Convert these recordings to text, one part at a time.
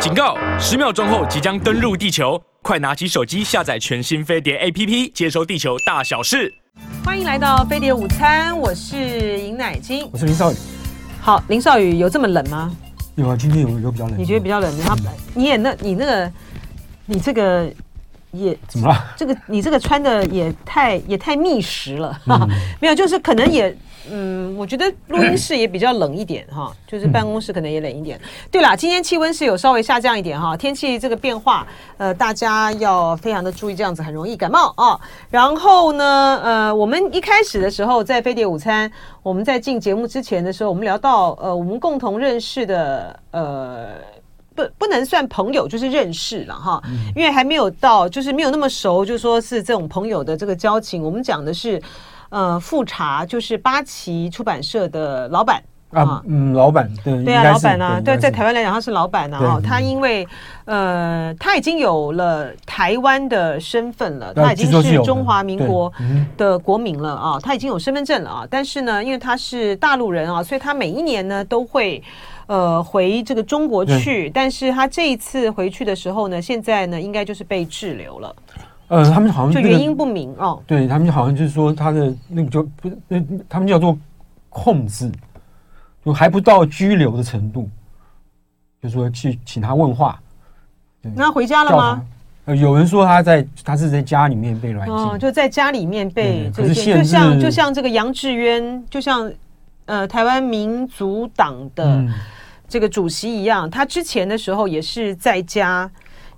警告！十秒钟后即将登陆地球，快拿起手机下载全新飞碟 APP，接收地球大小事。欢迎来到飞碟午餐，我是尹乃菁，我是林少宇。好，林少宇有这么冷吗？有啊，今天有有比较冷。你觉得比较冷？他你也那，你那个，你这个。也怎么了？这个你这个穿的也太也太密实了，嗯、没有，就是可能也嗯，我觉得录音室也比较冷一点哈，就是办公室可能也冷一点。嗯、对啦，今天气温是有稍微下降一点哈，天气这个变化，呃，大家要非常的注意，这样子很容易感冒啊。然后呢，呃，我们一开始的时候在飞碟午餐，我们在进节目之前的时候，我们聊到呃，我们共同认识的呃。不不能算朋友，就是认识了哈，因为还没有到，就是没有那么熟，就说是这种朋友的这个交情。我们讲的是，呃，富察就是八旗出版社的老板啊，嗯，老板对对啊，老板啊，对，在台湾来讲他是老板啊。哦，他因为呃，他已经有了台湾的身份了，他已经是中华民国的国民了啊，他已经有身份证了啊。但是呢，因为他是大陆人啊，所以他每一年呢都会。呃，回这个中国去，但是他这一次回去的时候呢，现在呢，应该就是被滞留了。呃，他们好像、这个、就原因不明哦。对他们好像就是说他的那个就不是那他们叫做控制，就还不到拘留的程度，就说去请他问话。那回家了吗？呃，有人说他在他是在家里面被软禁，哦，就在家里面被这个就像就像这个杨志渊，就像呃台湾民族党的。嗯这个主席一样，他之前的时候也是在家，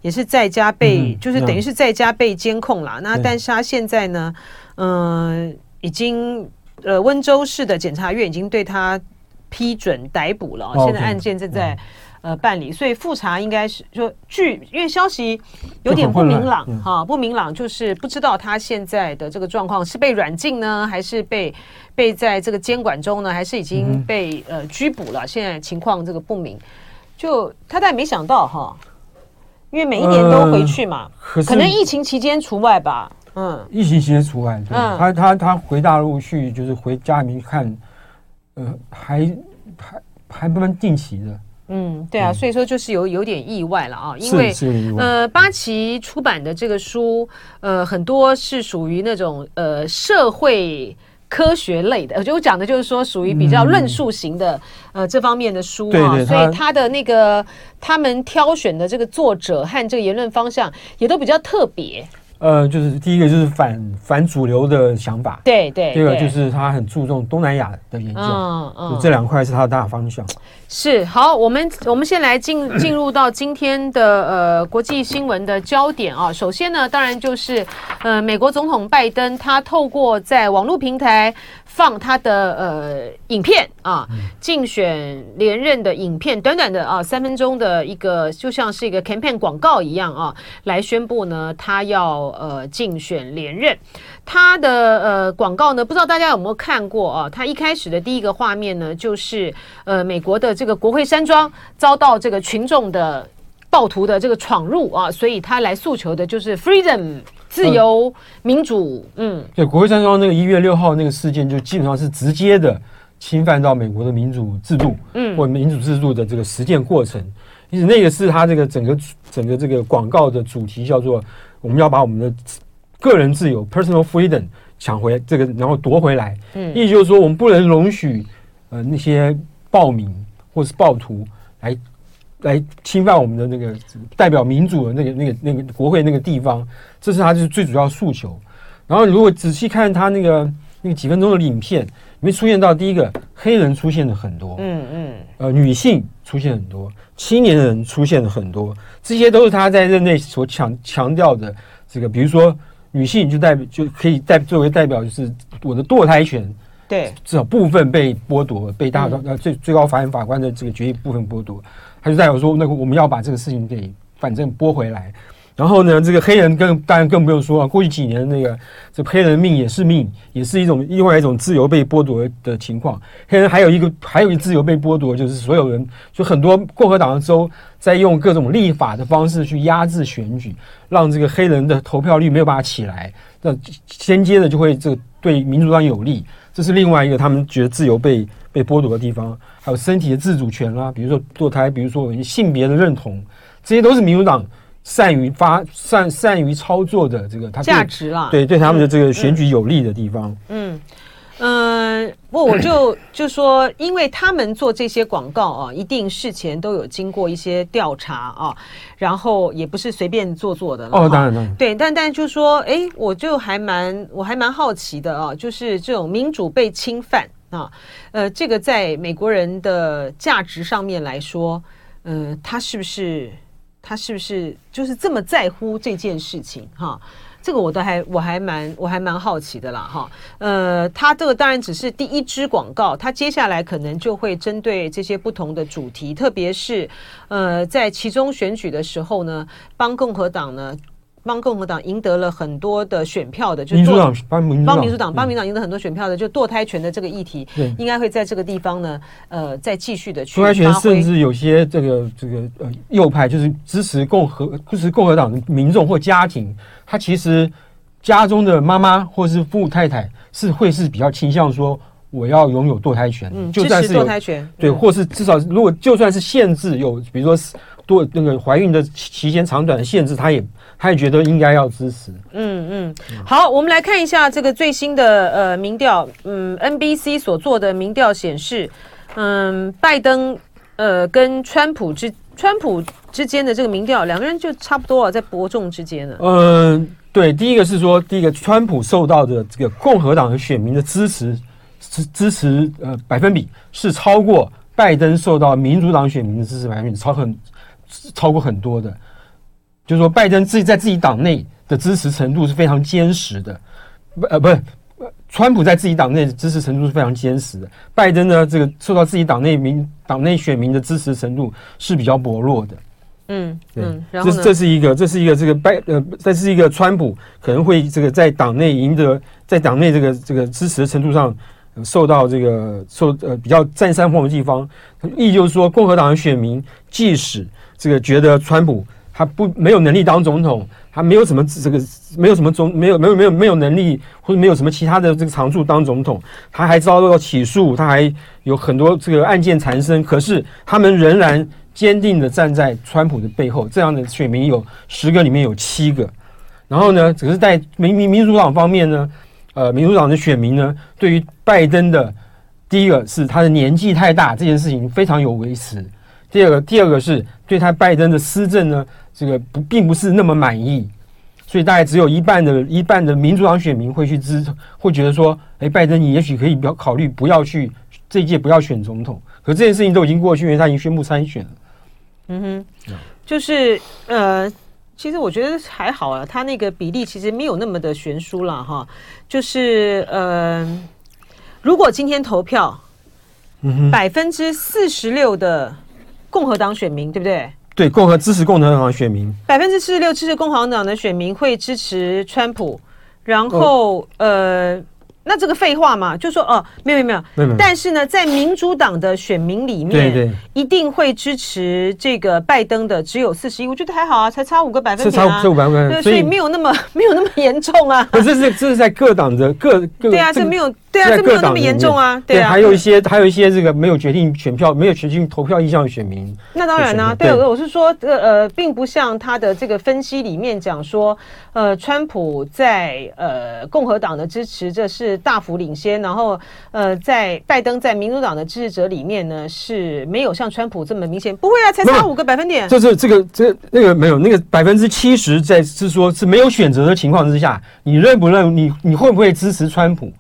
也是在家被，嗯、就是等于是在家被监控了。嗯、那但是他现在呢，嗯、呃，已经呃温州市的检察院已经对他批准逮捕了，哦、现在案件正在。呃，办理，所以复查应该是说，据因为消息有点不明朗哈，不明朗就是不知道他现在的这个状况是被软禁呢，还是被被在这个监管中呢，还是已经被呃拘捕了？现在情况这个不明，就他但没想到哈，因为每一年都回去嘛，可，可能疫情期间除外吧，嗯，疫情期间除外，对，嗯，他他他回大陆去就是回家里面看，呃，还还还不能定期的。嗯，对啊，所以说就是有有点意外了啊，因为呃，八旗出版的这个书，呃，很多是属于那种呃社会科学类的，我就我讲的就是说属于比较论述型的、嗯、呃这方面的书啊，对对，所以他的那个他们挑选的这个作者和这个言论方向也都比较特别。呃，就是第一个就是反反主流的想法，对对，第二个就是他很注重东南亚的研究，嗯嗯，这两块是他的大方向。是好，我们我们先来进进入到今天的呃国际新闻的焦点啊。首先呢，当然就是呃美国总统拜登他透过在网络平台放他的呃影片啊，竞选连任的影片，短短的啊三分钟的一个就像是一个 campaign 广告一样啊，来宣布呢他要呃竞选连任。他的呃广告呢，不知道大家有没有看过啊？他一开始的第一个画面呢，就是呃美国的这个国会山庄遭到这个群众的暴徒的这个闯入啊，所以他来诉求的就是 freedom 自由、呃、民主。嗯，对，国会山庄那个一月六号那个事件，就基本上是直接的侵犯到美国的民主制度，嗯，或民主制度的这个实践过程。因此，那个是他这个整个整个这个广告的主题，叫做我们要把我们的。个人自由 （personal freedom） 抢回这个，然后夺回来。嗯，意思就是说，我们不能容许呃那些暴民或是暴徒来来侵犯我们的那个代表民主的那个那个那个国会那个地方。这是他就是最主要诉求。然后，如果仔细看他那个那个几分钟的影片，里面出现到第一个黑人出现了很多，嗯嗯，呃，女性出现很多，青年人出现了很多，这些都是他在任内所强强调的这个，比如说。女性就代表就可以代作为代表，就是我的堕胎权，对，至少部分被剥夺，被大呃最最高法院法官的这个决议部分剥夺，他就代表说，那个我们要把这个事情给反正拨回来。然后呢，这个黑人更当然更不用说了，过去几年那个这黑人命也是命，也是一种另外一种自由被剥夺的情况。黑人还有一个 还有一自由被剥夺，就是所有人就很多共和党的州在用各种立法的方式去压制选举，让这个黑人的投票率没有办法起来，那间接的就会这对民主党有利。这是另外一个他们觉得自由被被剥夺的地方。还有身体的自主权啦，比如说堕胎，比如说性别的认同。这些都是民主党善于发善善于操作的这个他价值啦，对对他们的这个选举有利的地方。嗯。嗯嗯，不，我就就说，因为他们做这些广告啊，一定事前都有经过一些调查啊，然后也不是随便做做的了。哦，当然，当然，对，但但就说，哎，我就还蛮我还蛮好奇的啊，就是这种民主被侵犯啊，呃，这个在美国人的价值上面来说，呃，他是不是他是不是就是这么在乎这件事情哈？这个我都还我还蛮我还蛮好奇的啦哈，呃，他这个当然只是第一支广告，他接下来可能就会针对这些不同的主题，特别是呃在其中选举的时候呢，帮共和党呢。帮共和党赢得了很多的选票的，就民主党帮民帮民主党帮民主党赢得很多选票的，就堕胎权的这个议题，应该会在这个地方呢，呃，再继续的去。堕胎权甚至有些这个这个呃右派，就是支持共和支持共和党的民众或家庭，他其实家中的妈妈或是父太太是会是比较倾向说我要拥有堕胎权，嗯，就算是堕胎权，对，或是至少如果就算是限制有，比如说多那个怀孕的期间长短的限制，他也。他也觉得应该要支持。嗯嗯，好，我们来看一下这个最新的呃民调。嗯，NBC 所做的民调显示，嗯，拜登呃跟川普之川普之间的这个民调，两个人就差不多啊，在伯仲之间呢。嗯，对，第一个是说，第一个川普受到的这个共和党的选民的支持支支持呃百分比是超过拜登受到民主党选民的支持百分比超很超过很多的。就是说，拜登自己在自己党内的支持程度是非常坚实的，不呃不是，川普在自己党内的支持程度是非常坚实的。拜登呢，这个受到自己党内民党内选民的支持程度是比较薄弱的。嗯，对，这这是一个，这是一个这个拜呃，这是一个川普可能会这个在党内赢得，在党内这个这个支持的程度上受到这个受呃比较占上风的地方。意就是说，共和党的选民即使这个觉得川普。他不没有能力当总统，他没有什么这个没有什么总没有没有没有没有能力或者没有什么其他的这个长处当总统，他还遭到起诉，他还有很多这个案件缠身，可是他们仍然坚定的站在川普的背后。这样的选民有十个里面有七个，然后呢，只是在民民民主党方面呢，呃，民主党的选民呢，对于拜登的第一个是他的年纪太大这件事情非常有维持，第二个第二个是对他拜登的施政呢。这个不并不是那么满意，所以大概只有一半的一半的民主党选民会去支持，会觉得说，哎，拜登你也许可以不要考虑不要去这一届不要选总统。可这件事情都已经过去，因为他已经宣布参选了。嗯哼，就是呃，其实我觉得还好啊，他那个比例其实没有那么的悬殊了哈。就是呃，如果今天投票，百分之四十六的共和党选民，对不对？对，共和支持共和党选民，百分之四十六支持共和党的选民会支持川普，然后、哦、呃。那这个废话嘛，就说哦，没有没有没有，但是呢，在民主党的选民里面，对对，一定会支持这个拜登的只有四十一，我觉得还好啊，才差五个百分点啊，差五百分对，所以没有那么 没有那么严重啊。可是这是这是在各党的各各，对啊，这没有对啊，这没有那么严重啊，对啊，还有一些还有一些这个没有决定选票没有决定投票意向的选民，那当然啦，对，我是说呃呃，并不像他的这个分析里面讲说，呃，川普在呃共和党的支持这是大幅领先。然后，呃，在拜登在民主党的支持者里面呢，是没有像川普这么明显。不会啊，才差五个百分点。就是这个，这那个没有那个百分之七十，在是说是没有选择的情况之下，你认不认？你你会不会支持川普？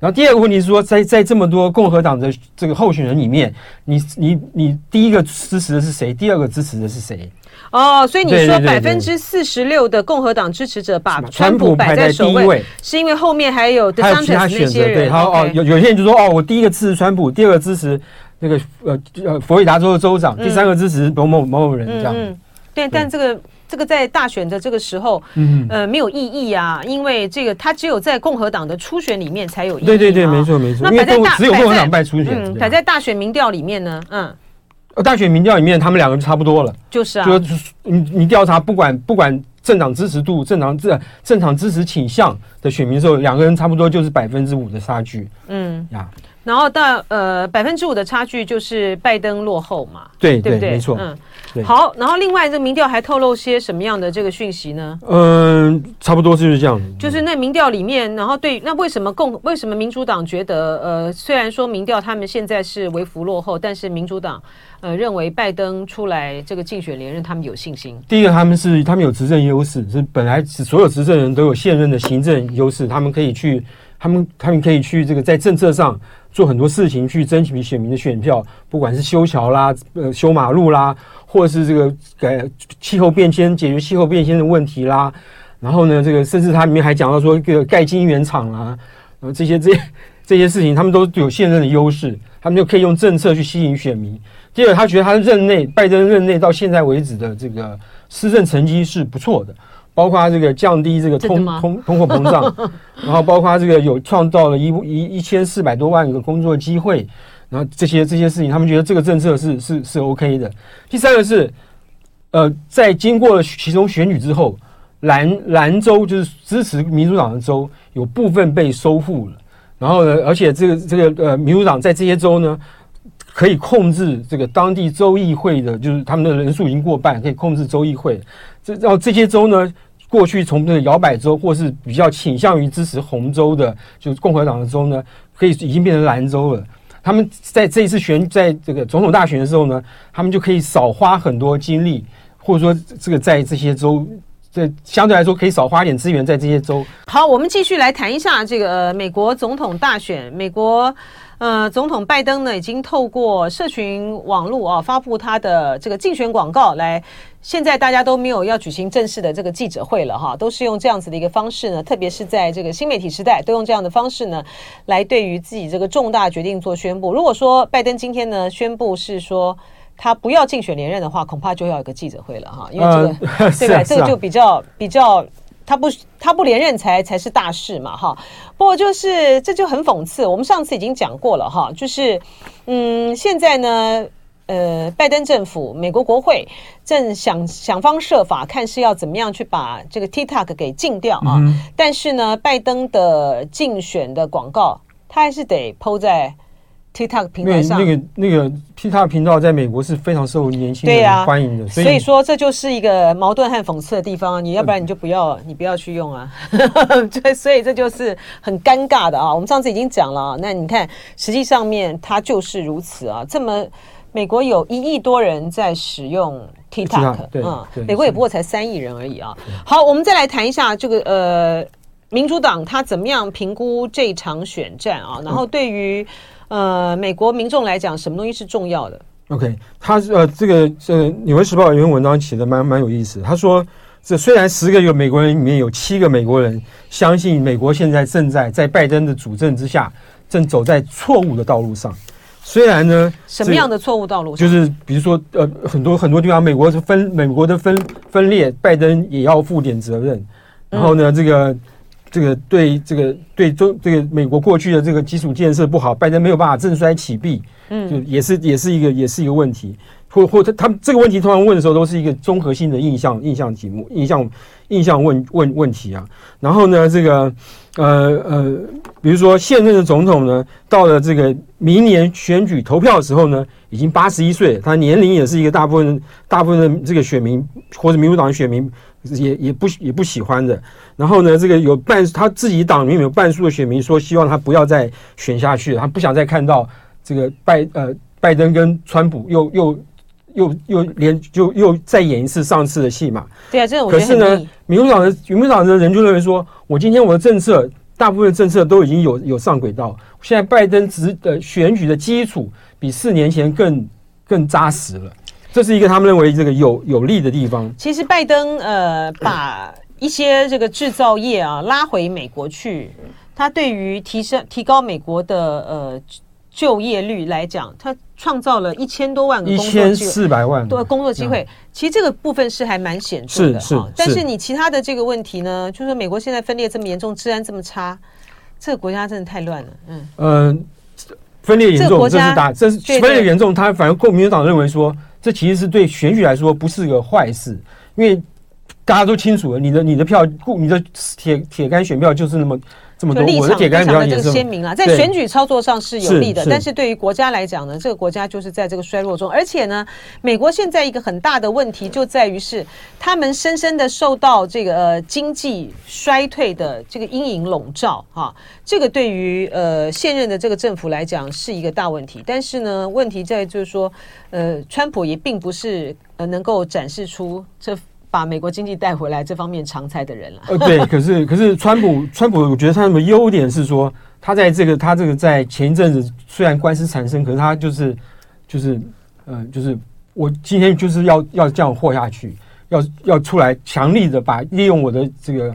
然后第二个问题是说，在在这么多共和党的这个候选人里面，你你你第一个支持的是谁？第二个支持的是谁？哦，所以你说百分之四十六的共和党支持者把川普摆在首位，是因为后面还有还有其他选择。对，好哦，有有些人就说哦，我第一个支持川普，第二个支持那个呃呃佛罗里达州的州长，第三个支持某某某某人这样。嗯，对，但这个这个在大选的这个时候，嗯呃没有意义啊，因为这个他只有在共和党的初选里面才有意义。对对对，没错没错。那摆在大只有共和党败初选，嗯，摆在大选民调里面呢，嗯。大选民调里面，他们两个就差不多了。就是啊，就是你你调查不管不管政党支持度、政党这政党支持倾向的选民的时候，两个人差不多就是百分之五的差距。嗯呀，然后到呃百分之五的差距就是拜登落后嘛。对对，对，没错。嗯，对，好，然后另外这民调还透露些什么样的这个讯息呢？嗯，差不多就是这样。就是那民调里面，然后对，那为什么共为什么民主党觉得呃，虽然说民调他们现在是微幅落后，但是民主党呃认为拜登出来这个竞选连任，他们有信心。第一个，他们是他们有执政优势，是本来是所有执政人都有现任的行政优势，他们可以去。他们他们可以去这个在政策上做很多事情，去争取选民的选票，不管是修桥啦、呃修马路啦，或者是这个改气候变迁、解决气候变迁的问题啦。然后呢，这个甚至他里面还讲到说，这个盖晶原厂啦，呃这些这些这些事情，他们都有现任的优势，他们就可以用政策去吸引选民。第二，他觉得他任内拜登任内到现在为止的这个施政成绩是不错的。包括这个降低这个通通通货膨胀，然后包括这个有创造了一一一千四百多万个工作机会，然后这些这些事情，他们觉得这个政策是是是 OK 的。第三个是，呃，在经过了其中选举之后，兰兰州就是支持民主党的州有部分被收复了，然后呢，而且这个这个呃民主党在这些州呢可以控制这个当地州议会的，就是他们的人数已经过半，可以控制州议会。这然后这些州呢。过去从这个摇摆州，或是比较倾向于支持红州的，就是共和党的州呢，可以已经变成蓝州了。他们在这一次选，在这个总统大选的时候呢，他们就可以少花很多精力，或者说这个在这些州，这相对来说可以少花一点资源在这些州。好，我们继续来谈一下这个美国总统大选，美国。呃，总统拜登呢，已经透过社群网络啊，发布他的这个竞选广告来。现在大家都没有要举行正式的这个记者会了哈，都是用这样子的一个方式呢，特别是在这个新媒体时代，都用这样的方式呢，来对于自己这个重大决定做宣布。如果说拜登今天呢宣布是说他不要竞选连任的话，恐怕就要有个记者会了哈，因为这个、呃、对吧？这个就比较比较。他不，他不连任才才是大事嘛，哈。不过就是这就很讽刺。我们上次已经讲过了，哈，就是嗯，现在呢，呃，拜登政府、美国国会正想想方设法，看是要怎么样去把这个 TikTok 给禁掉啊。嗯、但是呢，拜登的竞选的广告，他还是得 PO 在。TikTok 平台上，那个那个 TikTok 频道在美国是非常受年轻人欢迎的，啊、所以所以说这就是一个矛盾和讽刺的地方。你要不然你就不要，嗯、你不要去用啊。对，所以这就是很尴尬的啊。我们上次已经讲了啊，那你看，实际上面它就是如此啊。这么美国有一亿多人在使用 TikTok，嗯，美国也不过才三亿人而已啊。好，我们再来谈一下这个呃，民主党他怎么样评估这场选战啊？然后对于。呃，美国民众来讲，什么东西是重要的？OK，他呃，这个呃《纽约时报》有篇文章写的蛮蛮有意思。他说，这虽然十个有美国人里面有七个美国人相信美国现在正在在拜登的主政之下，正走在错误的道路上。虽然呢，什么样的错误道路？就是比如说，呃，很多很多地方，美国是分美国的分分裂，拜登也要负点责任。然后呢，嗯、这个。这个对这个对中这个美国过去的这个基础建设不好，拜登没有办法振衰起弊，嗯，就也是也是一个也是一个问题，或或他他们这个问题通常问的时候都是一个综合性的印象印象题目印象印象问问问题啊。然后呢，这个呃呃，比如说现任的总统呢，到了这个明年选举投票的时候呢，已经八十一岁，他年龄也是一个大部分大部分的这个选民或者民主党选民。也也不也不喜欢的，然后呢，这个有半他自己党里面有半数的选民说，希望他不要再选下去，他不想再看到这个拜呃拜登跟川普又又又又连就又再演一次上次的戏嘛。对啊，这种可是呢，民主党的民主党的人就认为说，我今天我的政策大部分政策都已经有有上轨道，现在拜登只的选举的基础比四年前更更扎实了。这是一个他们认为这个有有利的地方。其实拜登呃把一些这个制造业啊拉回美国去，他对于提升提高美国的呃就业率来讲，他创造了一千多万个工作机会，一千四百万多工作机会。其实这个部分是还蛮显著的哈。但是你其他的这个问题呢，就是说美国现在分裂这么严重，治安这么差，这个国家真的太乱了。嗯嗯，分裂严重，这是大，这是分裂严重。他反而共民主党认为说。这其实是对选举来说不是个坏事，因为大家都清楚了，你的你的票，你的铁铁杆选票就是那么这么多，立场非常的这个鲜明啊，在选举操作上是有利的，但是对于国家来讲呢，这个国家就是在这个衰落中，而且呢，美国现在一个很大的问题就在于是他们深深的受到这个呃经济衰退的这个阴影笼罩哈，这个对于呃现任的这个政府来讲是一个大问题，但是呢，问题在就是说，呃，川普也并不是呃能够展示出这。把美国经济带回来这方面常才的人了。呃，对，可是可是川普川普，我觉得他的优点是说，他在这个他这个在前一阵子虽然官司缠身，可是他就是就是呃就是我今天就是要要这样活下去，要要出来强力的把利用我的这个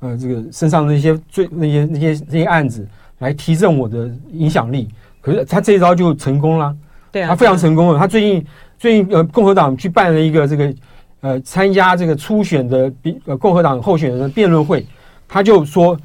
呃这个身上的那些罪那些那些那些案子来提振我的影响力。可是他这一招就成功了，对啊，他非常成功了。他最近最近呃共和党去办了一个这个。呃，参加这个初选的比呃共和党候选人的辩论会，他就说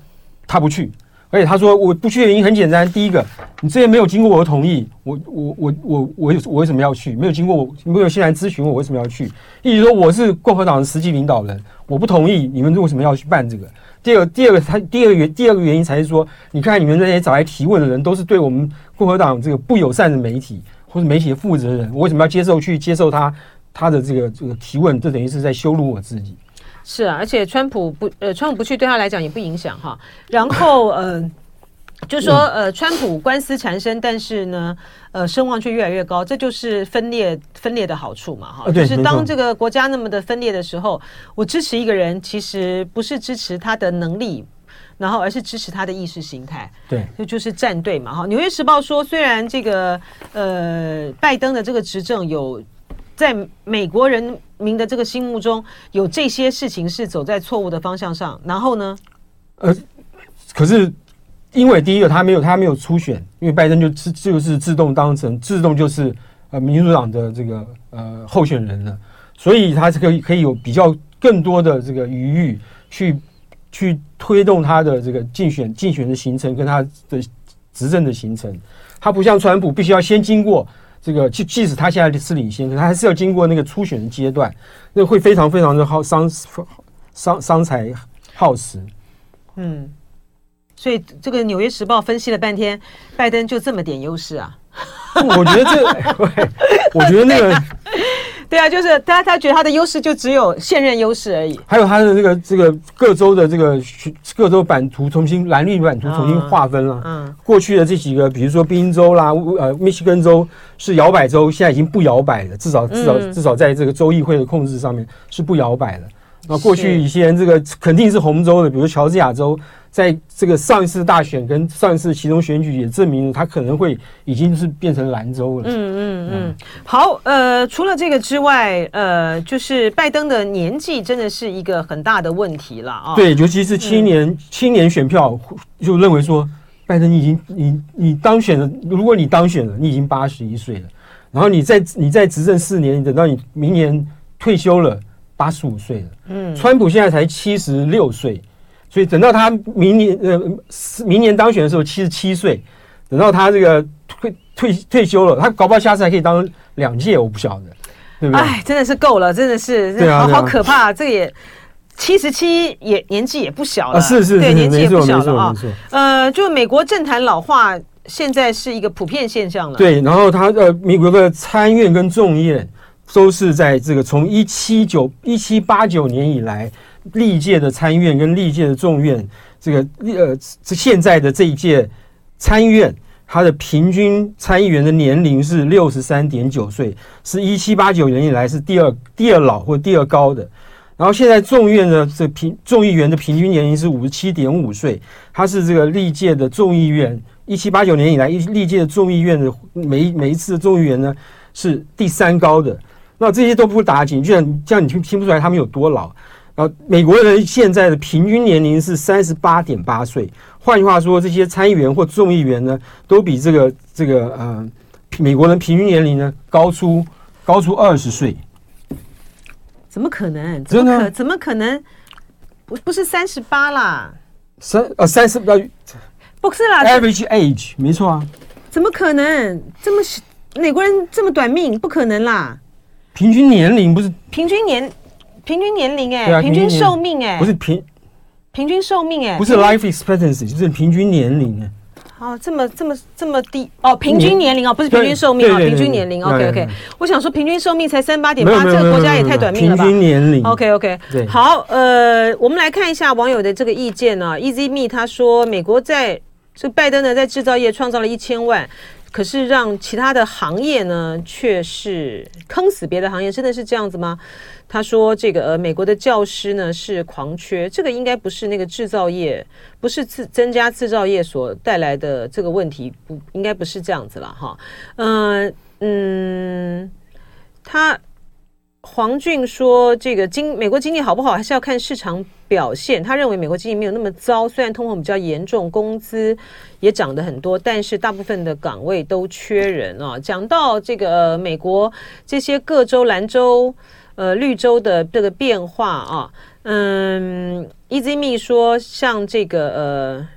他不去，而且他说我不去的原因很简单，第一个，你这些没有经过我的同意，我我我我我我为什么要去？没有经过我，没有先来咨询我，为什么要去？意思说我是共和党的实际领导人，我不同意，你们为什么要去办这个？第二，第二个，他第二个原第二个原因才是说，你看你们那些找来提问的人，都是对我们共和党这个不友善的媒体或者媒体的负责人，我为什么要接受去接受他？他的这个这个提问，这等于是在羞辱我自己。是啊，而且川普不呃，川普不去对他来讲也不影响哈。然后呃，就说呃，川普官司缠身，但是呢，呃，声望却越来越高，这就是分裂分裂的好处嘛哈。就是当这个国家那么的分裂的时候，我支持一个人，其实不是支持他的能力，然后而是支持他的意识形态。对，这就是站队嘛哈。纽约时报说，虽然这个呃，拜登的这个执政有。在美国人民的这个心目中，有这些事情是走在错误的方向上。然后呢？呃，可是因为第一个他没有他没有初选，因为拜登就自就是自动当成自动就是呃民主党的这个呃候选人了，所以他是可以可以有比较更多的这个余裕去去推动他的这个竞选竞选的行程跟他的执政的行程。他不像川普，必须要先经过。这个即即使他现在是领先，他还是要经过那个初选的阶段，那会非常非常的耗伤伤伤财耗时。嗯，所以这个《纽约时报》分析了半天，拜登就这么点优势啊？我觉得这，我觉得那个。对啊，就是他，他觉得他的优势就只有现任优势而已。还有他的这个这个各州的这个各州版图重新蓝绿版图重新划分了。嗯，过去的这几个，比如说宾州啦，呃，密西根州是摇摆州，现在已经不摇摆了，至少至少至少在这个州议会的控制上面是不摇摆了。那过去以前这个肯定是红州的，比如乔治亚州。在这个上一次大选跟上一次其中选举也证明，他可能会已经是变成蓝州了。嗯嗯嗯。好，呃，除了这个之外，呃，就是拜登的年纪真的是一个很大的问题了啊。对，尤其是青年、嗯、青年选票就认为说，拜登你已经你你当选了，如果你当选了，你已经八十一岁了，然后你在你在执政四年，等到你明年退休了，八十五岁了。嗯，川普现在才七十六岁。所以等到他明年呃明年当选的时候，七十七岁，等到他这个退退退休了，他搞不好下次还可以当两届，我不晓得，对不对？哎，真的是够了，真的是，对啊，好可怕，这个也七十七也年纪也不小了，是是，对，年纪也不小了啊。呃，就美国政坛老化现在是一个普遍现象了。对，然后他呃，美国的参院跟众院都是在这个从一七九一七八九年以来。历届的参院跟历届的众院，这个呃，现在的这一届参院，它的平均参议员的年龄是六十三点九岁，是一七八九年以来是第二第二老或第二高的。然后现在众院的这平众议员的平均年龄是五十七点五岁，它是这个历届的众议院一七八九年以来一历届的众议院的每每一次的众议员呢是第三高的。那这些都不打紧，居然这样你听听不出来他们有多老。啊，美国人现在的平均年龄是三十八点八岁。换句话说，这些参议员或众议员呢，都比这个这个呃，美国人平均年龄呢高出高出二十岁。怎么可能？怎么可怎么可能？不不是三十八啦，三呃三十呃，不是啦，average age 没错啊。怎么可能？这么美国人这么短命？不可能啦。平均年龄不是平均年。平均年龄哎、欸，平均寿命哎、欸，不是平平均寿命哎，不是 life expectancy，就是平均年龄哎。哦，这么这么这么低哦，平均年龄哦，不是平均寿命啊，平均年龄。OK OK，我想说平均寿命才三八点八，这个国家也太短命了吧？平均年龄。OK OK，对，好，呃，我们来看一下网友的这个意见啊。Easy Me 他说，美国在这拜登呢，在制造业创造了一千万。可是让其他的行业呢，却是坑死别的行业，真的是这样子吗？他说：“这个呃，美国的教师呢是狂缺，这个应该不是那个制造业，不是自增加制造业所带来的这个问题，不应该不是这样子了哈。嗯、嗯，他。”黄俊说：“这个经美国经济好不好，还是要看市场表现。他认为美国经济没有那么糟，虽然通膨比较严重，工资也涨得很多，但是大部分的岗位都缺人啊。讲到这个、美国这些各州蓝州、呃绿州的这个变化啊，嗯，Easy Me 说，像这个呃。”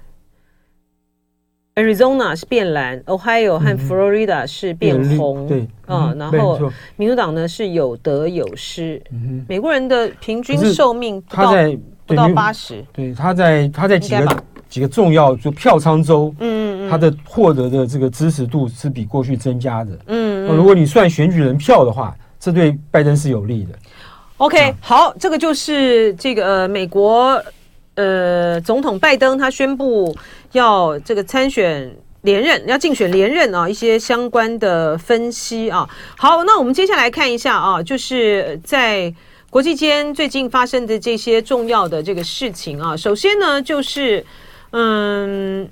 Arizona 是变蓝，Ohio 和 Florida 是变红，对，啊，然后民主党呢是有得有失。美国人的平均寿命他在不到八十，对，他在他在几个几个重要就票仓州，嗯嗯，他的获得的这个支持度是比过去增加的，嗯，如果你算选举人票的话，这对拜登是有利的。OK，好，这个就是这个呃美国。呃，总统拜登他宣布要这个参选连任，要竞选连任啊，一些相关的分析啊。好，那我们接下来看一下啊，就是在国际间最近发生的这些重要的这个事情啊。首先呢，就是嗯。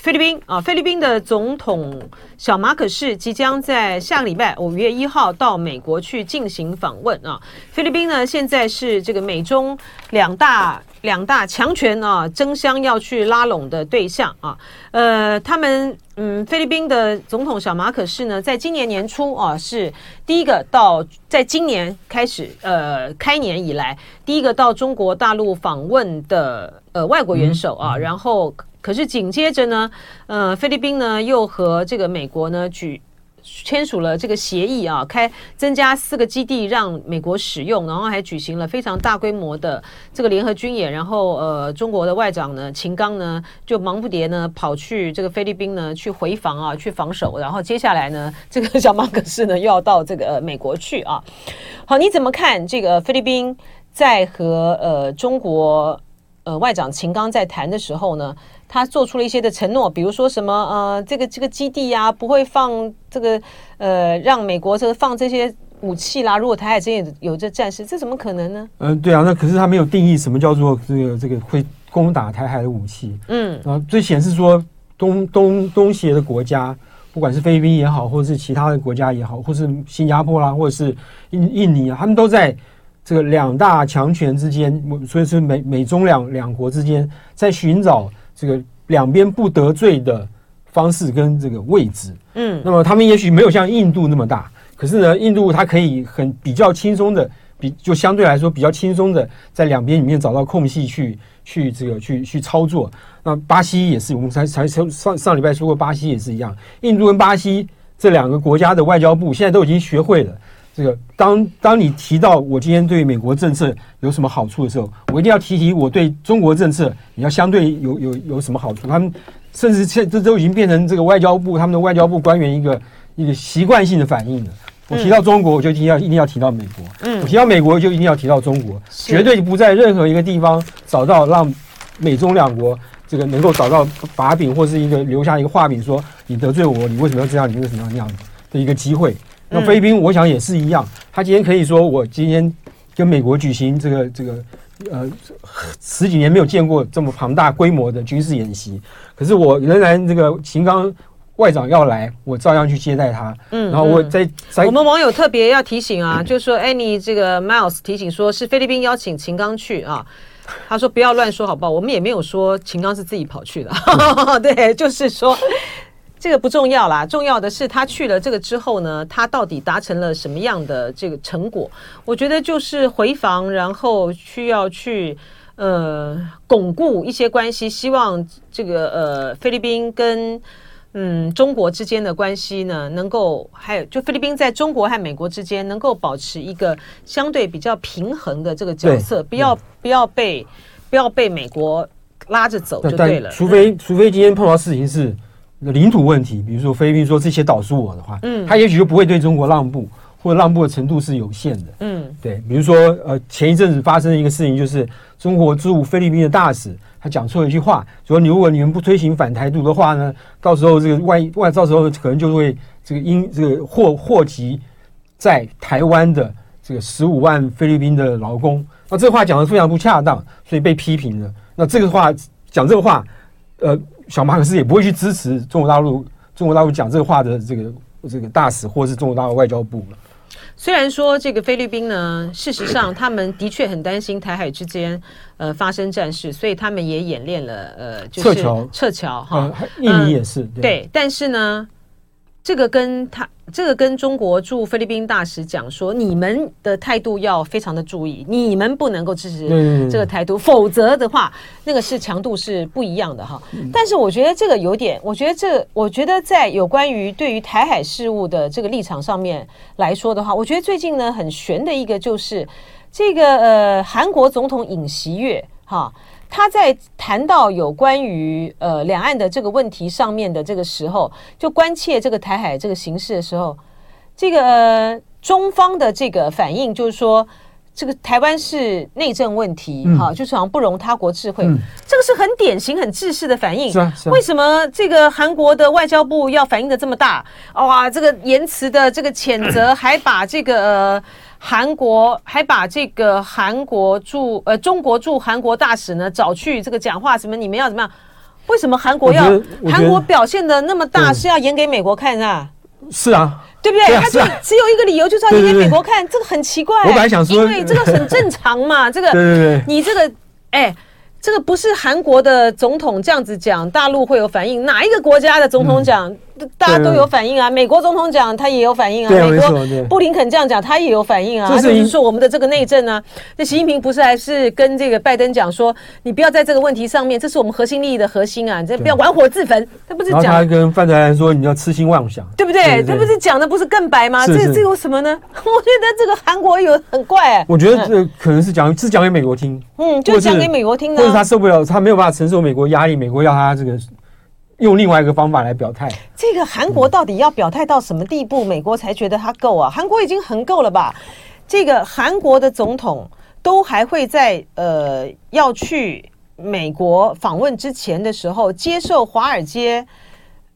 菲律宾啊，菲律宾的总统小马可仕即将在下个礼拜五月一号到美国去进行访问啊。菲律宾呢，现在是这个美中两大两大强权啊争相要去拉拢的对象啊。呃，他们嗯，菲律宾的总统小马可仕呢，在今年年初啊，是第一个到，在今年开始呃开年以来第一个到中国大陆访问的呃外国元首啊，然后。可是紧接着呢，呃，菲律宾呢又和这个美国呢举签署了这个协议啊，开增加四个基地让美国使用，然后还举行了非常大规模的这个联合军演，然后呃，中国的外长呢秦刚呢就忙不迭呢跑去这个菲律宾呢去回防啊，去防守，然后接下来呢这个小马可仕呢又要到这个、美国去啊。好，你怎么看这个菲律宾在和呃中国呃外长秦刚在谈的时候呢？他做出了一些的承诺，比如说什么呃，这个这个基地呀、啊，不会放这个呃，让美国这个放这些武器啦。如果台海真有有这战事，这怎么可能呢？嗯、呃，对啊，那可是他没有定义什么叫做这个这个会攻打台海的武器。嗯，然后，最显示说东东东协的国家，不管是菲律宾也好，或者是其他的国家也好，或是新加坡啦，或者是印印尼啊，他们都在这个两大强权之间，所以是美美中两两国之间在寻找。这个两边不得罪的方式跟这个位置，嗯，那么他们也许没有像印度那么大，可是呢，印度它可以很比较轻松的，比就相对来说比较轻松的在两边里面找到空隙去去这个去去操作。那巴西也是，我们才才上上礼拜说过，巴西也是一样，印度跟巴西这两个国家的外交部现在都已经学会了。这个当当你提到我今天对美国政策有什么好处的时候，我一定要提提我对中国政策你要相对有有有什么好处。他们甚至现这都已经变成这个外交部他们的外交部官员一个一个习惯性的反应了。我提到中国，我就一定要一定要提到美国。嗯，我提到美国，就一定要提到中国，绝对不在任何一个地方找到让美中两国这个能够找到把柄或是一个留下一个画柄，说你得罪我，你为什么要这样？你为什么要那样的一个机会。那菲律宾，我想也是一样。他今天可以说，我今天跟美国举行这个这个呃十几年没有见过这么庞大规模的军事演习，可是我仍然这个秦刚外长要来，我照样去接待他。嗯，然后我在我们网友特别要提醒啊，就是说，哎，你这个 Miles 提醒说是菲律宾邀请秦刚去啊，他说不要乱说好不好？我们也没有说秦刚是自己跑去的，对，就是说。这个不重要啦，重要的是他去了这个之后呢，他到底达成了什么样的这个成果？我觉得就是回防，然后需要去呃巩固一些关系，希望这个呃菲律宾跟嗯中国之间的关系呢，能够还有就菲律宾在中国和美国之间能够保持一个相对比较平衡的这个角色，不要不要被。不要被美国拉着走就对了。除非除非今天碰到事情是领土问题，比如说菲律宾说这些岛是我的话，嗯，他也许就不会对中国让步，或者让步的程度是有限的。嗯，对，比如说呃，前一阵子发生的一个事情就是中国驻菲律宾的大使。他讲错了一句话，说你如果你们不推行反台独的话呢，到时候这个外外到时候可能就会这个因这个祸祸及在台湾的这个十五万菲律宾的劳工。那这话讲的非常不恰当，所以被批评了。那这个话讲这个话，呃，小马克思也不会去支持中国大陆中国大陆讲这个话的这个这个大使或是中国大陆外交部了。虽然说这个菲律宾呢，事实上他们的确很担心台海之间呃发生战事，所以他们也演练了呃，就是撤侨哈。印尼也是对，对，但是呢。这个跟他，这个跟中国驻菲律宾大使讲说，你们的态度要非常的注意，你们不能够支持这个台独，否则的话，那个是强度是不一样的哈。但是我觉得这个有点，我觉得这，我觉得在有关于对于台海事务的这个立场上面来说的话，我觉得最近呢很悬的一个就是这个呃韩国总统尹锡月哈。他在谈到有关于呃两岸的这个问题上面的这个时候，就关切这个台海这个形势的时候，这个、呃、中方的这个反应就是说，这个台湾是内政问题，哈、嗯，就是好像不容他国智慧，嗯、这个是很典型、很制式的反应。是啊，是啊。为什么这个韩国的外交部要反应的这么大？哇，这个言辞的这个谴责，还把这个。呃韩国还把这个韩国驻呃中国驻韩国大使呢找去这个讲话什么？你们要怎么样？为什么韩国要韩国表现的那么大是要演给美国看啊？是啊，对不对？他就只有一个理由，就是要演给美国看，这个很奇怪。我本来想说，因为这个很正常嘛，这个你这个哎。这个不是韩国的总统这样子讲，大陆会有反应。哪一个国家的总统讲，嗯、大家都有反应啊？美国总统讲，他也有反应啊。美国布林肯这样讲，他也有反应啊。就，就是说我们的这个内政啊，那习近平不是还是跟这个拜登讲说，你不要在这个问题上面，这是我们核心利益的核心啊，你这不要玩火自焚。他不是讲他跟范德兰说，你要痴心妄想，对不对？对对对，这不是讲的不是更白吗？是是这这有什么呢？我觉得这个韩国有很怪、欸。我觉得这可能是讲是讲给美国听。嗯，就讲给美国听的，或者他受不了，他没有办法承受美国压力，美国要他这个用另外一个方法来表态。这个韩国到底要表态到什么地步，美国才觉得他够啊？韩国已经很够了吧？这个韩国的总统都还会在呃要去美国访问之前的时候接受华尔街。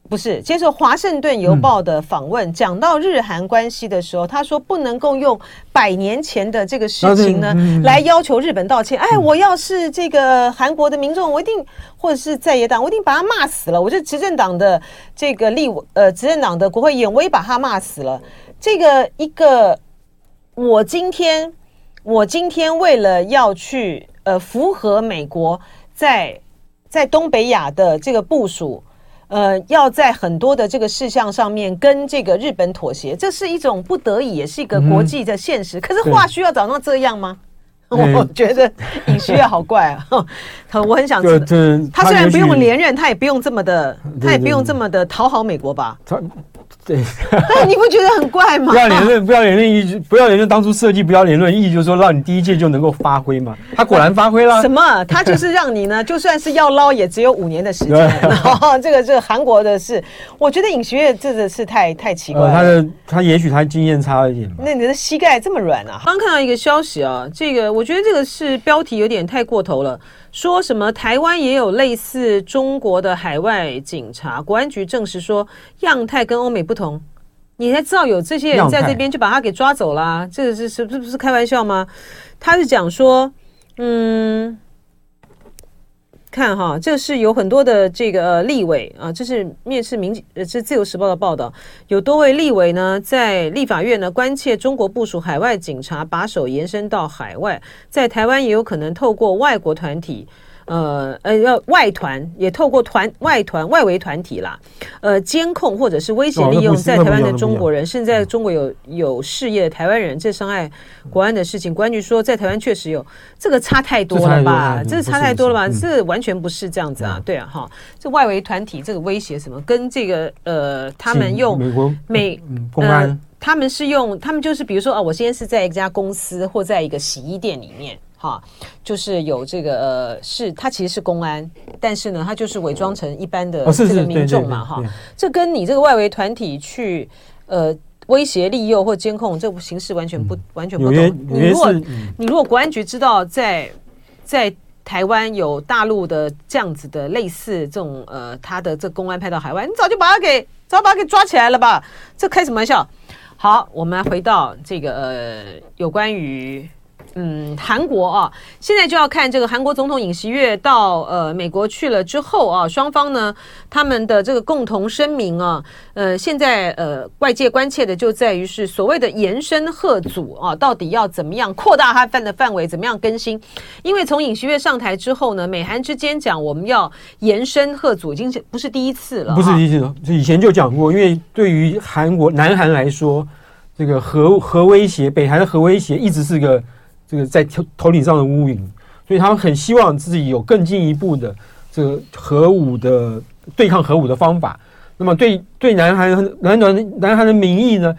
不是接受《华盛顿邮报》的访问，讲、嗯、到日韩关系的时候，他说不能够用百年前的这个事情呢、嗯、来要求日本道歉。哎，我要是这个韩国的民众，我一定或者是在野党，我一定把他骂死了。我是执政党的这个立委，呃，执政党的国会议员，我也把他骂死了。这个一个，我今天我今天为了要去呃符合美国在在东北亚的这个部署。呃，要在很多的这个事项上面跟这个日本妥协，这是一种不得已，也是一个国际的现实。嗯、可是话需要找到这样吗？我觉得尹锡悦好怪啊！我很想知道，他虽然不用连任，他也不用这么的，他也不用这么的讨好美国吧？对，但你不觉得很怪吗？不要连任，不要连任意，不要连任。当初设计不要连任意义，就是说让你第一届就能够发挥嘛。他果然发挥了。什么？他就是让你呢，就算是要捞，也只有五年的时间。然后这个这个韩国的事，我觉得尹锡悦真的是太太奇怪了。他的他也许他经验差一点。那你的膝盖这么软啊？刚看到一个消息啊，这个我觉得这个是标题有点太过头了。说什么台湾也有类似中国的海外警察？国安局证实说样态跟欧美不同。你才知道有这些人在这边就把他给抓走了，这个是是是不是开玩笑吗？他是讲说，嗯，看哈，这是有很多的这个立委啊，这是面试民呃，是自由时报的报道，有多位立委呢在立法院呢关切中国部署海外警察把手延伸到海外，在台湾也有可能透过外国团体。呃呃，要外团也透过团外团外围团体啦，呃，监控或者是威胁利用在台湾的中国人，甚至在中国有有事业的台湾人，这伤害国安的事情。公安局说在台湾确实有，这个差太多了吧？这个差太多了吧？这完全不是这样子啊！对啊，哈，这外围团体这个威胁什么，跟这个呃，他们用美国美公安，他们是用他们就是比如说啊，我今天是在一家公司或在一个洗衣店里面。哈，就是有这个呃，是他其实是公安，但是呢，他就是伪装成一般的这个民众嘛哈。这跟你这个外围团体去呃威胁、利诱或监控，这个形式完全不、嗯、完全不同。你如果、嗯、你如果国安局知道在在台湾有大陆的这样子的类似这种呃，他的这公安派到海外，你早就把他给早把他给抓起来了吧？这开什么玩笑？好，我们回到这个呃，有关于。嗯，韩国啊，现在就要看这个韩国总统尹锡悦到呃美国去了之后啊，双方呢他们的这个共同声明啊，呃，现在呃外界关切的就在于是所谓的延伸吓阻啊，到底要怎么样扩大它范的范围，怎么样更新？因为从尹锡悦上台之后呢，美韩之间讲我们要延伸吓阻，已经不是第一次了，不是第一次了，以前就讲过，因为对于韩国南韩来说，这个核核威胁，北韩的核威胁一直是个。这个在头头顶上的乌云，所以他们很希望自己有更进一步的这个核武的对抗核武的方法。那么对对南韩南南南韩的民意呢，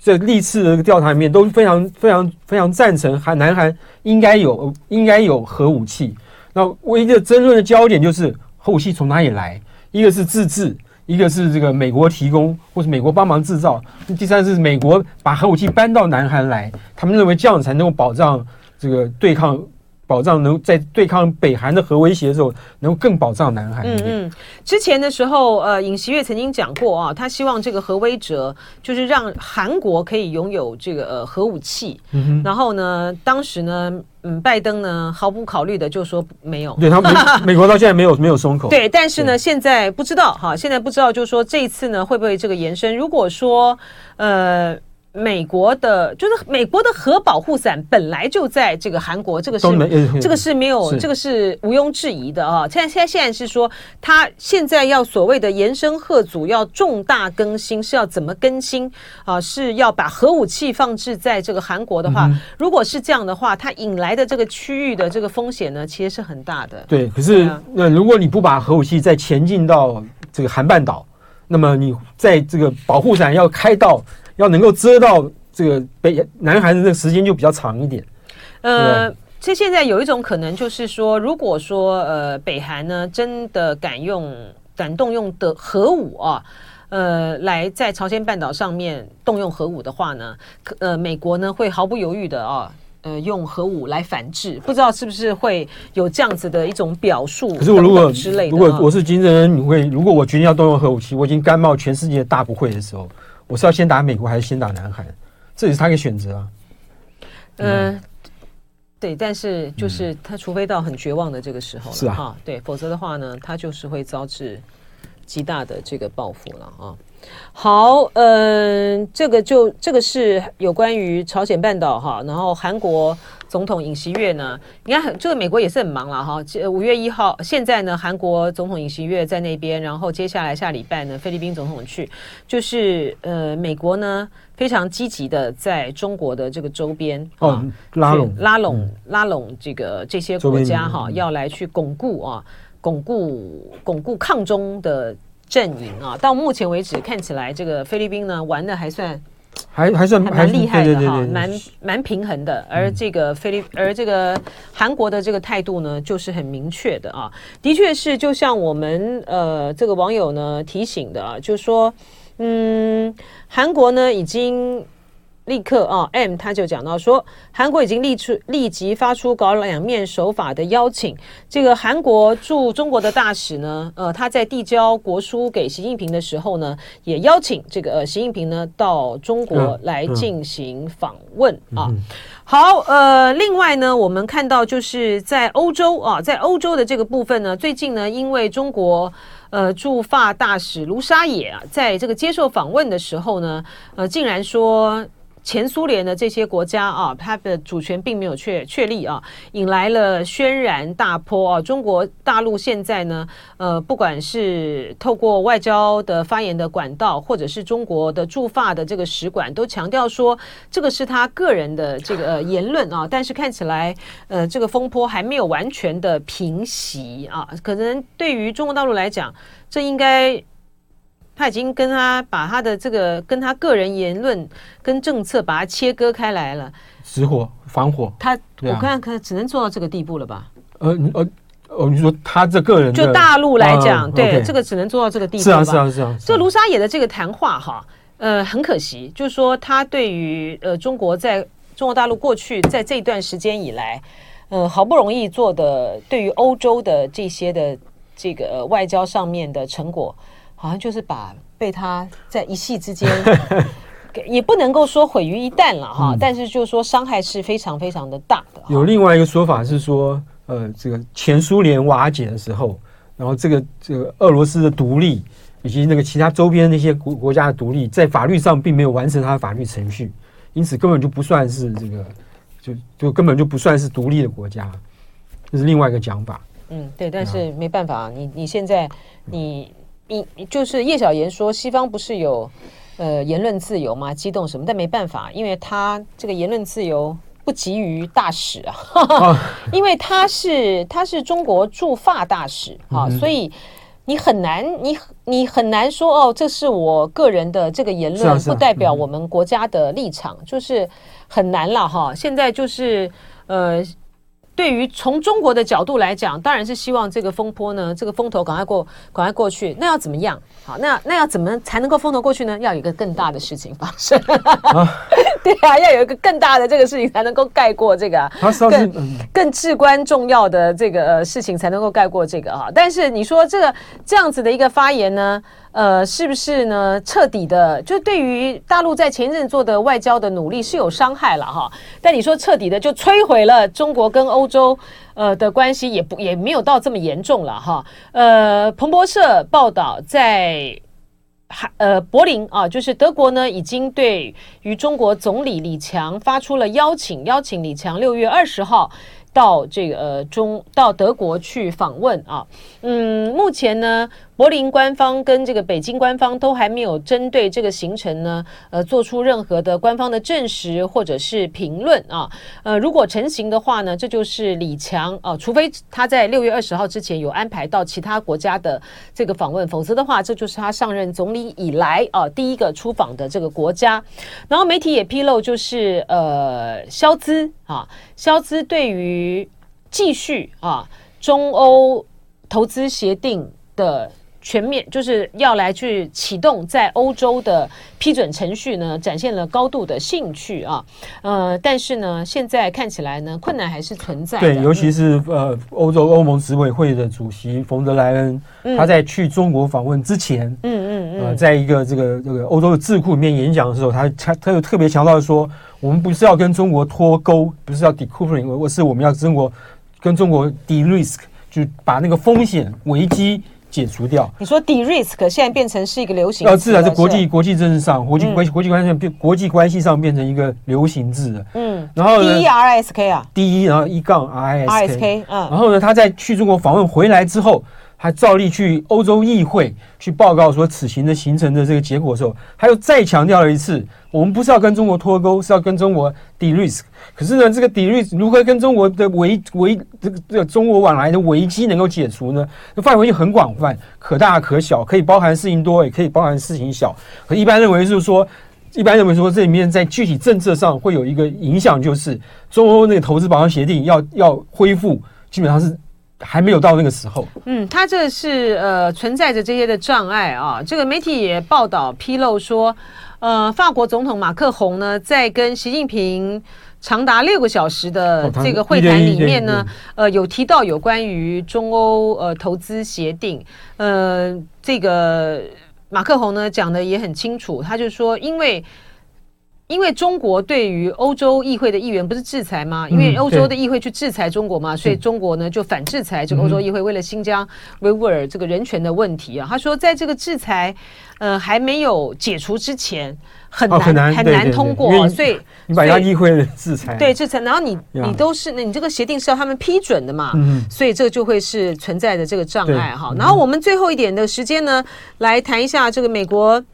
在历次的调查里面都非常非常非常赞成韩南韩应该有应该有核武器。那唯一的争论的焦点就是核武器从哪里来？一个是自制，一个是这个美国提供，或是美国帮忙制造。第三是美国把核武器搬到南韩来，他们认为这样才能够保障。这个对抗保障能在对抗北韩的核威胁的时候，能够更保障南韩。嗯嗯，之前的时候，呃，尹锡悦曾经讲过啊，他希望这个核威慑就是让韩国可以拥有这个呃核武器。嗯哼。然后呢，当时呢，嗯，拜登呢毫不考虑的就说没有。对他美 美国到现在没有没有松口。对，但是呢，现在不知道哈，现在不知道就是说这一次呢会不会这个延伸？如果说呃。美国的，就是美国的核保护伞本来就在这个韩国，这个是这个是没有，这个是毋庸置疑的啊。现在现在现在是说，他现在要所谓的延伸核组要重大更新，是要怎么更新啊？是要把核武器放置在这个韩国的话，如果是这样的话，它引来的这个区域的这个风险呢，其实是很大的。对，可是那如果你不把核武器再前进到这个韩半岛，那么你在这个保护伞要开到。要能够遮到这个北南韩的这个时间就比较长一点。呃，其实现在有一种可能就是说，如果说呃北韩呢真的敢用敢动用的核武啊，呃，来在朝鲜半岛上面动用核武的话呢，呃，美国呢会毫不犹豫的啊，呃，用核武来反制。不知道是不是会有这样子的一种表述？可是我如果之类的，如果我是金正恩，你会如果我决定要动用核武器，我已经甘冒全世界大不讳的时候。我是要先打美国还是先打南韩？这也是他一个选择啊。嗯、呃，对，但是就是他除非到很绝望的这个时候了，是啊，对，否则的话呢，他就是会遭致极大的这个报复了啊。好，嗯、呃，这个就这个是有关于朝鲜半岛哈，然后韩国。总统尹锡悦呢？你看，这个美国也是很忙了哈。五月一号，现在呢，韩国总统尹锡悦在那边，然后接下来下礼拜呢，菲律宾总统去，就是呃，美国呢非常积极的在中国的这个周边哦拉拢拉拢拉拢这个这些国家哈，要来去巩固啊，巩固巩固抗中的阵营啊。到目前为止，看起来这个菲律宾呢玩的还算。还还算蛮厉害的哈，蛮蛮平衡的。而这个菲律，而这个韩国的这个态度呢，就是很明确的啊。的确是，就像我们呃这个网友呢提醒的啊，就是说，嗯，韩国呢已经。立刻啊，M 他就讲到说，韩国已经立出立即发出搞两面手法的邀请。这个韩国驻中国的大使呢，呃，他在递交国书给习近平的时候呢，也邀请这个呃习近平呢到中国来进行访问啊。好，呃，另外呢，我们看到就是在欧洲啊，在欧洲的这个部分呢，最近呢，因为中国呃驻法大使卢沙野啊，在这个接受访问的时候呢，呃，竟然说。前苏联的这些国家啊，它的主权并没有确确立啊，引来了轩然大波啊。中国大陆现在呢，呃，不管是透过外交的发言的管道，或者是中国的驻法的这个使馆，都强调说这个是他个人的这个、言论啊。但是看起来，呃，这个风波还没有完全的平息啊。可能对于中国大陆来讲，这应该。他已经跟他把他的这个跟他个人言论跟政策把它切割开来了，止火防火。他、啊、我看看只能做到这个地步了吧？呃呃哦，你说他这个人就大陆来讲，呃、对、okay、这个只能做到这个地步是啊是啊是啊。这卢沙野的这个谈话哈，呃，很可惜，就是说他对于呃中国在中国大陆过去在这段时间以来，呃，好不容易做的对于欧洲的这些的这个、呃、外交上面的成果，好像就是把被他在一夕之间，也不能够说毁于一旦了哈，嗯、但是就是说伤害是非常非常的大的。有另外一个说法是说。呃，这个前苏联瓦解的时候，然后这个这个俄罗斯的独立，以及那个其他周边那些国国家的独立，在法律上并没有完成它的法律程序，因此根本就不算是这个，就就根本就不算是独立的国家，这是另外一个讲法。嗯，对，但是没办法，你你现在你你就是叶小言说，西方不是有呃言论自由吗？激动什么？但没办法，因为他这个言论自由。不急于大使啊，因为他是他是中国驻法大使啊，所以你很难你你很难说哦，这是我个人的这个言论，不代表我们国家的立场，就是很难了哈。现在就是呃。对于从中国的角度来讲，当然是希望这个风波呢，这个风头赶快过，赶快过去。那要怎么样？好，那那要怎么才能够风头过去呢？要有一个更大的事情发生。啊 对啊，要有一个更大的这个事情才能够盖过这个、啊，更更至关重要的这个呃事情才能够盖过这个啊。但是你说这个这样子的一个发言呢？呃，是不是呢？彻底的，就对于大陆在前一阵做的外交的努力是有伤害了哈。但你说彻底的就摧毁了中国跟欧洲呃的关系，也不也没有到这么严重了哈。呃，彭博社报道在海呃柏林啊，就是德国呢，已经对于中国总理李强发出了邀请，邀请李强六月二十号。到这个呃中到德国去访问啊，嗯，目前呢，柏林官方跟这个北京官方都还没有针对这个行程呢，呃，做出任何的官方的证实或者是评论啊，呃，如果成型的话呢，这就是李强啊，除非他在六月二十号之前有安排到其他国家的这个访问，否则的话，这就是他上任总理以来啊第一个出访的这个国家。然后媒体也披露，就是呃，肖兹啊，肖兹对于继续啊，中欧投资协定的全面就是要来去启动在欧洲的批准程序呢，展现了高度的兴趣啊。呃，但是呢，现在看起来呢，困难还是存在。对，尤其是呃，欧洲欧盟执委会的主席冯德莱恩，嗯、他在去中国访问之前，嗯嗯嗯，呃，在一个这个这个欧洲的智库里面演讲的时候，他他他又特别强调说，我们不是要跟中国脱钩，不是要 decoupling，而是我们要中国。跟中国 de-risk，就把那个风险危机解除掉。你说 de-risk 现在变成是一个流行，呃自然是国际国际政治上，国际关系国际关系上变国际关系上变成一个流行字了。嗯，然后 D E R S K 啊，D E 然后一杠 R S K，嗯，然后呢，他在去中国访问回来之后。还照例去欧洲议会去报告说此行的行程的这个结果的时候，他又再强调了一次：我们不是要跟中国脱钩，是要跟中国 de-risk。可是呢，这个 de-risk 如何跟中国的危危这个这个中国往来的危机能够解除呢？范围就很广泛，可大可小，可以包含事情多，也可以包含事情小。可一般认为就是说，一般认为说这里面在具体政策上会有一个影响，就是中欧那个投资保障协定要要恢复，基本上是。还没有到那个时候。嗯，他这是呃存在着这些的障碍啊。这个媒体也报道披露说，呃，法国总统马克宏呢，在跟习近平长达六个小时的这个会谈里面呢，呃，有提到有关于中欧呃投资协定。呃，这个马克宏呢讲的也很清楚，他就说，因为。因为中国对于欧洲议会的议员不是制裁吗？因为欧洲的议会去制裁中国嘛，所以中国呢就反制裁这个欧洲议会，为了新疆维吾尔这个人权的问题啊。他说，在这个制裁呃还没有解除之前，很难很难通过，所以你把他议会的制裁对制裁，然后你你都是那你这个协定是要他们批准的嘛，所以这个就会是存在的这个障碍哈。然后我们最后一点的时间呢，来谈一下这个美国。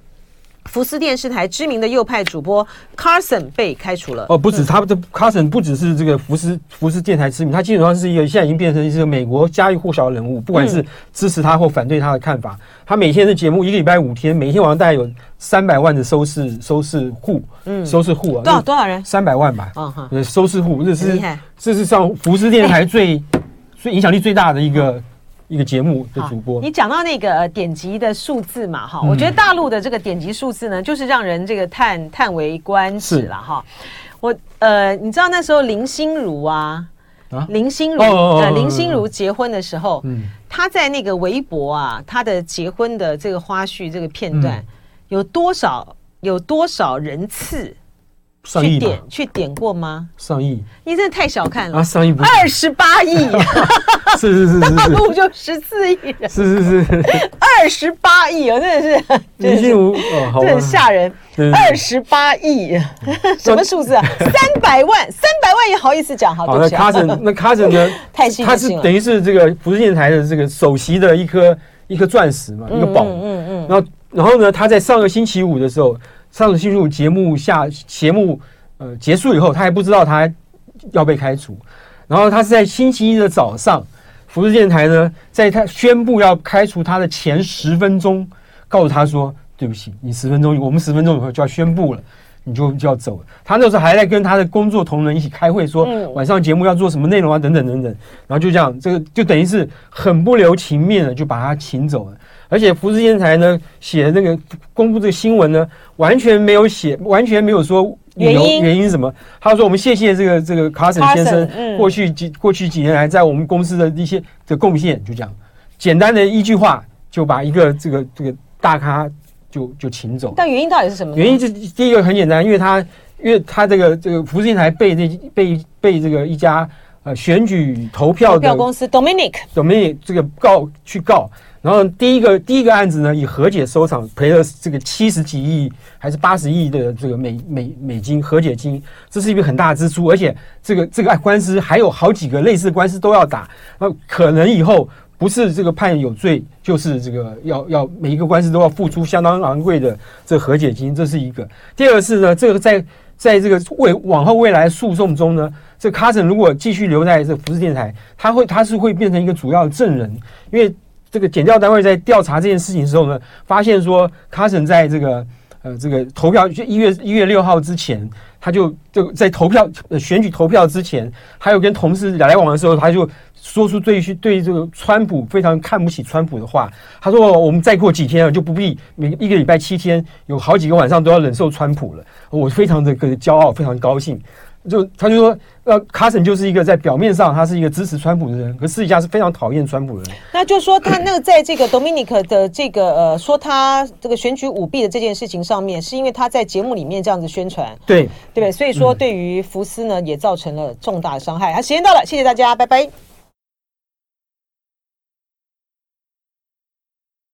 福斯电视台知名的右派主播 Carson 被开除了。哦，不止，他这 Carson 不只是这个福斯福斯电台知名，他基本上是一个现在已经变成一个美国家喻户晓的人物，不管是支持他或反对他的看法。他每天的节目一个礼拜五天，每天晚上大概有三百万的收视收视户，嗯，收视户啊，多少多少人？三百万吧，嗯哼，收视户，这是这是上福斯电台最 最影响力最大的一个。一个节目的主播，你讲到那个点击的数字嘛，哈、嗯，我觉得大陆的这个点击数字呢，就是让人这个叹叹为观止了哈。我呃，你知道那时候林心如啊，啊？林心如呃，林心如结婚的时候，嗯，她在那个微博啊，她的结婚的这个花絮这个片段，嗯、有多少有多少人次？去点去点过吗？上亿，你真的太小看了。啊！上亿不二十八亿，是是是，大陆就十四亿。人，是是是，二十八亿哦，真的是，林心如哦，真的吓人，二十八亿，什么数字啊？三百万，三百万也好意思讲？好，那卡森，那卡森呢？太幸他是等于是这个福斯电台的这个首席的一颗一颗钻石嘛，一个宝，嗯嗯，然后然后呢，他在上个星期五的时候。上次进入节目下节目呃结束以后，他还不知道他要被开除，然后他是在星期一的早上，福斯电台呢，在他宣布要开除他的前十分钟，告诉他说：“对不起，你十分钟，我们十分钟以后就要宣布了，你就就要走了。”他那时候还在跟他的工作同仁一起开会，说晚上节目要做什么内容啊，等等等等。然后就这样，这个就等于是很不留情面的就把他请走了。而且福斯电台呢写的那个公布这个新闻呢，完全没有写，完全没有说原因原因什么。他说我们谢谢这个这个卡森先生过去几过去几年来在我们公司的一些的贡献，就这样简单的一句话就把一个这个这个大咖就就请走。但原因到底是什么？原因就第一个很简单，因为他因为他这个这个福斯电台被这被被这个一家呃选举投票的公司 Dominic Dominic 这个告去告。然后第一个第一个案子呢，以和解收场，赔了这个七十几亿还是八十亿的这个美美美金和解金，这是一笔很大的支出，而且这个这个官司还有好几个类似的官司都要打，那可能以后不是这个判有罪，就是这个要要每一个官司都要付出相当昂贵的这个和解金，这是一个。第二个是呢，这个在在这个未往后未来诉讼中呢，这个卡森如果继续留在这个福斯电台，他会他是会变成一个主要的证人，因为。这个检调单位在调查这件事情的时候呢，发现说卡森在这个呃这个投票就一月一月六号之前，他就就在投票选举投票之前，还有跟同事来来往的时候，他就说出对对这个川普非常看不起川普的话。他说：“我们再过几天就不必每一个礼拜七天有好几个晚上都要忍受川普了。”我非常的个骄傲，非常高兴。就他就说，呃，卡森就是一个在表面上他是一个支持川普的人，可私底下是非常讨厌川普的人。那就是说，他那个在这个 Dominic 的这个呃说他这个选举舞弊的这件事情上面，是因为他在节目里面这样子宣传，对对不对？所以说，对于福斯呢，也造成了重大的伤害。啊，时间到了，谢谢大家，拜拜。